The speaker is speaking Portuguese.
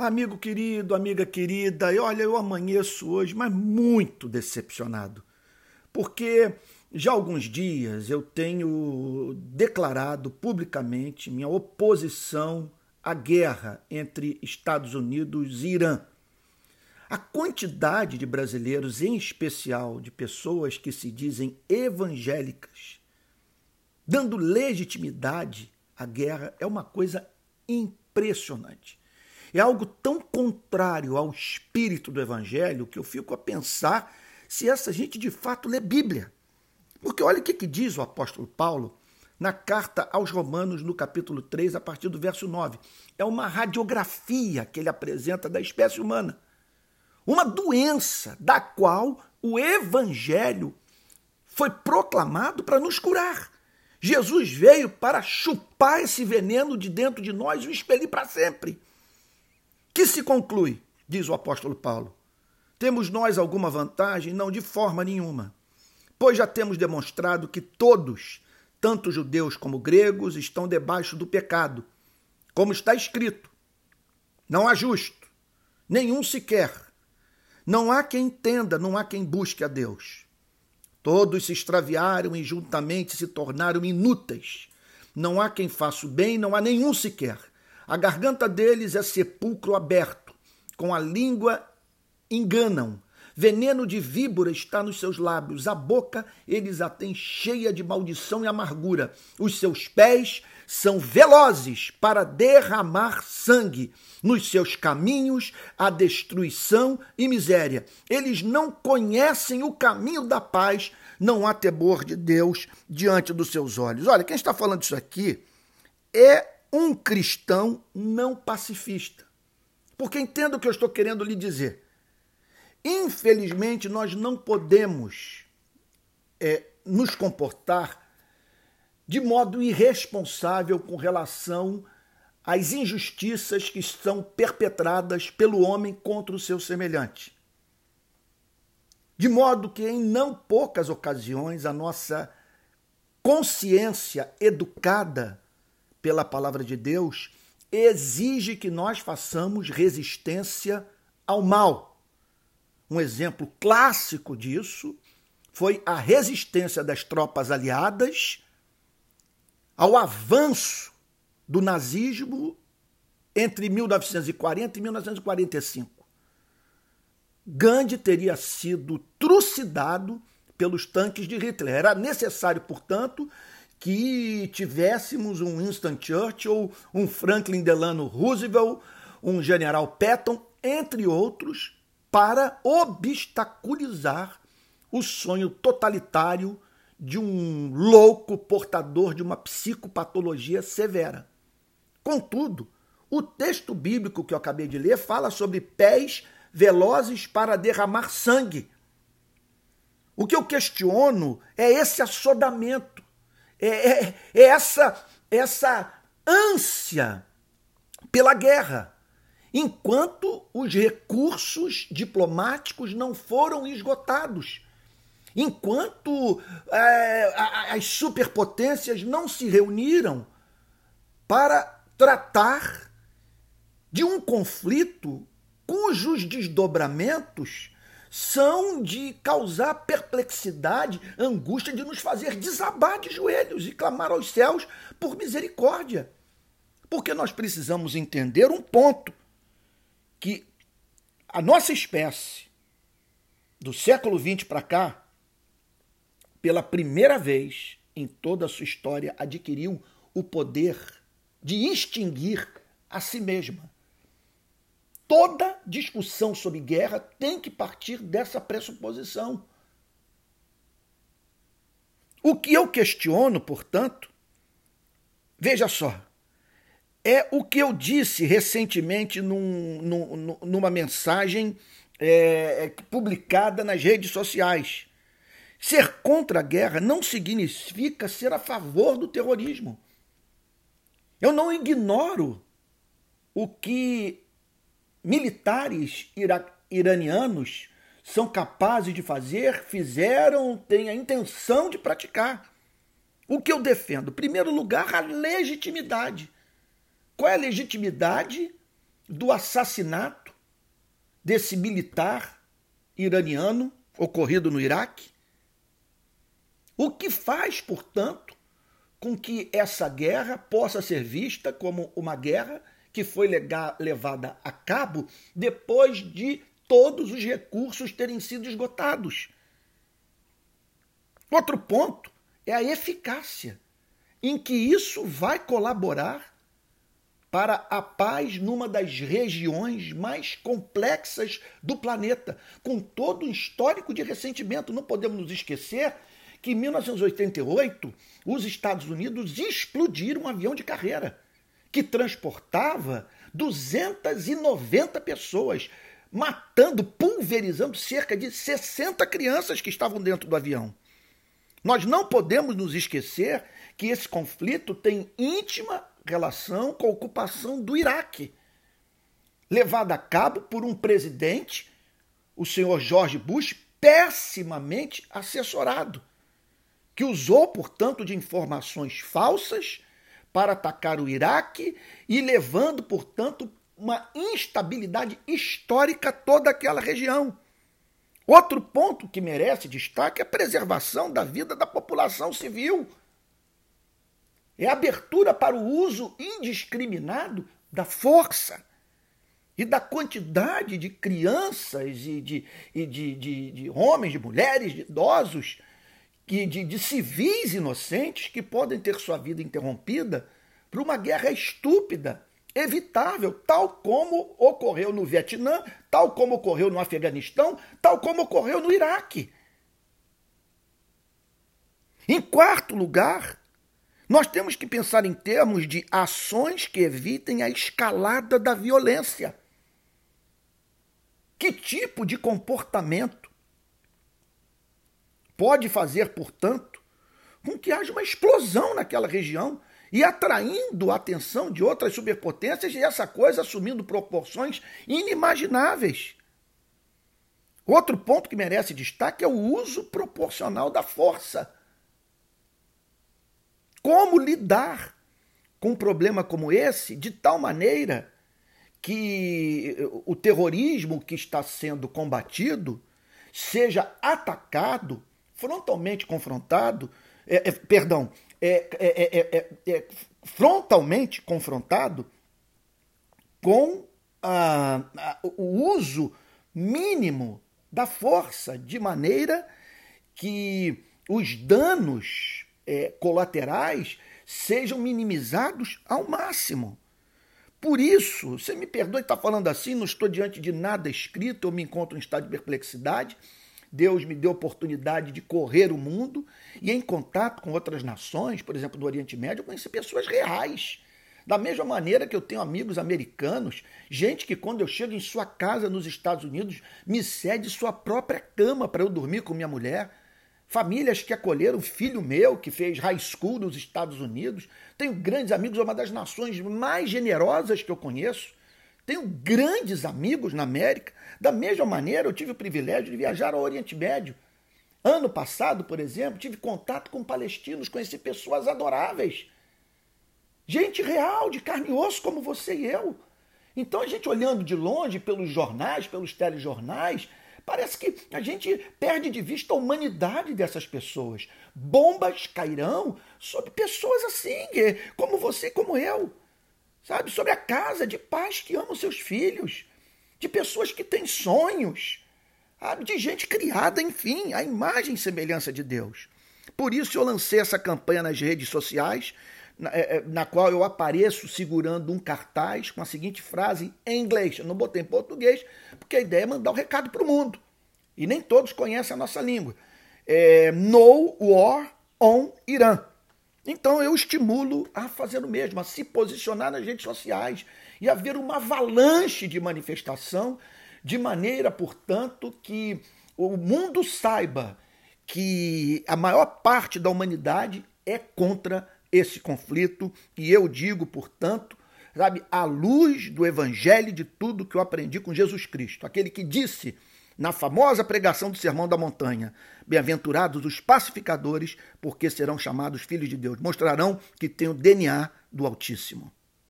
Amigo querido, amiga querida, e olha, eu amanheço hoje, mas muito decepcionado. Porque já há alguns dias eu tenho declarado publicamente minha oposição à guerra entre Estados Unidos e Irã. A quantidade de brasileiros, em especial de pessoas que se dizem evangélicas, dando legitimidade à guerra, é uma coisa impressionante. É algo tão contrário ao espírito do evangelho que eu fico a pensar se essa gente de fato lê Bíblia. Porque olha o que, que diz o apóstolo Paulo na carta aos Romanos, no capítulo 3, a partir do verso 9. É uma radiografia que ele apresenta da espécie humana. Uma doença da qual o evangelho foi proclamado para nos curar. Jesus veio para chupar esse veneno de dentro de nós e o expelir para sempre. Que se conclui, diz o apóstolo Paulo. Temos nós alguma vantagem? Não, de forma nenhuma. Pois já temos demonstrado que todos, tanto judeus como gregos, estão debaixo do pecado. Como está escrito: não há justo, nenhum sequer. Não há quem entenda, não há quem busque a Deus. Todos se extraviaram e juntamente se tornaram inúteis. Não há quem faça o bem, não há nenhum sequer. A garganta deles é sepulcro aberto, com a língua enganam. Veneno de víbora está nos seus lábios, a boca eles a têm cheia de maldição e amargura. Os seus pés são velozes para derramar sangue. Nos seus caminhos há destruição e miséria. Eles não conhecem o caminho da paz, não há temor de Deus diante dos seus olhos. Olha, quem está falando isso aqui é um cristão não pacifista. Porque entenda o que eu estou querendo lhe dizer. Infelizmente, nós não podemos é, nos comportar de modo irresponsável com relação às injustiças que são perpetradas pelo homem contra o seu semelhante. De modo que, em não poucas ocasiões, a nossa consciência educada pela palavra de Deus exige que nós façamos resistência ao mal. Um exemplo clássico disso foi a resistência das tropas aliadas ao avanço do nazismo entre 1940 e 1945. Gandhi teria sido trucidado pelos tanques de Hitler. Era necessário, portanto, que tivéssemos um Winston Churchill, um Franklin Delano Roosevelt, um General Patton, entre outros, para obstaculizar o sonho totalitário de um louco portador de uma psicopatologia severa. Contudo, o texto bíblico que eu acabei de ler fala sobre pés velozes para derramar sangue. O que eu questiono é esse assodamento é, é, é essa, essa ânsia pela guerra, enquanto os recursos diplomáticos não foram esgotados, enquanto é, as superpotências não se reuniram para tratar de um conflito cujos desdobramentos são de causar perplexidade, angústia, de nos fazer desabar de joelhos e clamar aos céus por misericórdia. Porque nós precisamos entender um ponto: que a nossa espécie, do século XX para cá, pela primeira vez em toda a sua história, adquiriu o poder de extinguir a si mesma. Toda discussão sobre guerra tem que partir dessa pressuposição. O que eu questiono, portanto, veja só, é o que eu disse recentemente num, num, numa mensagem é, publicada nas redes sociais. Ser contra a guerra não significa ser a favor do terrorismo. Eu não ignoro o que militares iranianos são capazes de fazer, fizeram, têm a intenção de praticar. O que eu defendo? Em primeiro lugar, a legitimidade. Qual é a legitimidade do assassinato desse militar iraniano ocorrido no Iraque. O que faz, portanto, com que essa guerra possa ser vista como uma guerra que foi levada a cabo depois de todos os recursos terem sido esgotados. Outro ponto é a eficácia em que isso vai colaborar para a paz numa das regiões mais complexas do planeta, com todo um histórico de ressentimento. Não podemos nos esquecer que em 1988 os Estados Unidos explodiram um avião de carreira que transportava 290 pessoas, matando, pulverizando cerca de 60 crianças que estavam dentro do avião. Nós não podemos nos esquecer que esse conflito tem íntima relação com a ocupação do Iraque, levada a cabo por um presidente, o senhor George Bush, pessimamente assessorado, que usou, portanto, de informações falsas para atacar o Iraque e levando, portanto, uma instabilidade histórica toda aquela região. Outro ponto que merece destaque é a preservação da vida da população civil. É a abertura para o uso indiscriminado da força e da quantidade de crianças e de, e de, de, de homens, de mulheres, de idosos, que, de, de civis inocentes que podem ter sua vida interrompida por uma guerra estúpida evitável, tal como ocorreu no Vietnã, tal como ocorreu no Afeganistão, tal como ocorreu no Iraque. Em quarto lugar, nós temos que pensar em termos de ações que evitem a escalada da violência. Que tipo de comportamento pode fazer, portanto, com que haja uma explosão naquela região e atraindo a atenção de outras superpotências e essa coisa assumindo proporções inimagináveis. Outro ponto que merece destaque é o uso proporcional da força. Como lidar com um problema como esse de tal maneira que o terrorismo que está sendo combatido seja atacado, frontalmente confrontado, é, é, perdão, é é, é, é, frontalmente confrontado com a, a, o uso mínimo da força, de maneira que os danos colaterais sejam minimizados ao máximo. Por isso, você me perdoe estar falando assim, não estou diante de nada escrito, eu me encontro em estado de perplexidade, Deus me deu oportunidade de correr o mundo e em contato com outras nações, por exemplo, do Oriente Médio, eu conheci pessoas reais. Da mesma maneira que eu tenho amigos americanos, gente que quando eu chego em sua casa nos Estados Unidos me cede sua própria cama para eu dormir com minha mulher. Famílias que acolheram filho meu que fez high school nos Estados Unidos. Tenho grandes amigos, uma das nações mais generosas que eu conheço. Tenho grandes amigos na América. Da mesma maneira, eu tive o privilégio de viajar ao Oriente Médio. Ano passado, por exemplo, tive contato com palestinos, conheci pessoas adoráveis. Gente real, de carne e osso, como você e eu. Então, a gente olhando de longe pelos jornais, pelos telejornais, parece que a gente perde de vista a humanidade dessas pessoas. Bombas cairão sobre pessoas assim, como você como eu sabe? Sobre a casa de pais que amam seus filhos, de pessoas que têm sonhos, sabe? de gente criada, enfim, à imagem e semelhança de Deus. Por isso eu lancei essa campanha nas redes sociais, na, é, é, na, qual eu apareço segurando um cartaz com a seguinte frase em inglês. Eu não botei em português, porque a ideia é mandar o um recado para o mundo. E nem todos conhecem a nossa língua. É, no War on Iran. Então eu estimulo a fazer o mesmo, a se posicionar nas redes sociais e haver uma avalanche de manifestação, de maneira, portanto, que o mundo saiba que a maior parte da humanidade é contra esse conflito. E eu digo, portanto, sabe, à luz do evangelho de tudo que eu aprendi com Jesus Cristo, aquele que disse na famosa pregação do Sermão da Montanha: Bem-aventurados os pacificadores, porque serão chamados filhos de Deus. Mostrarão que têm o DNA do Altíssimo.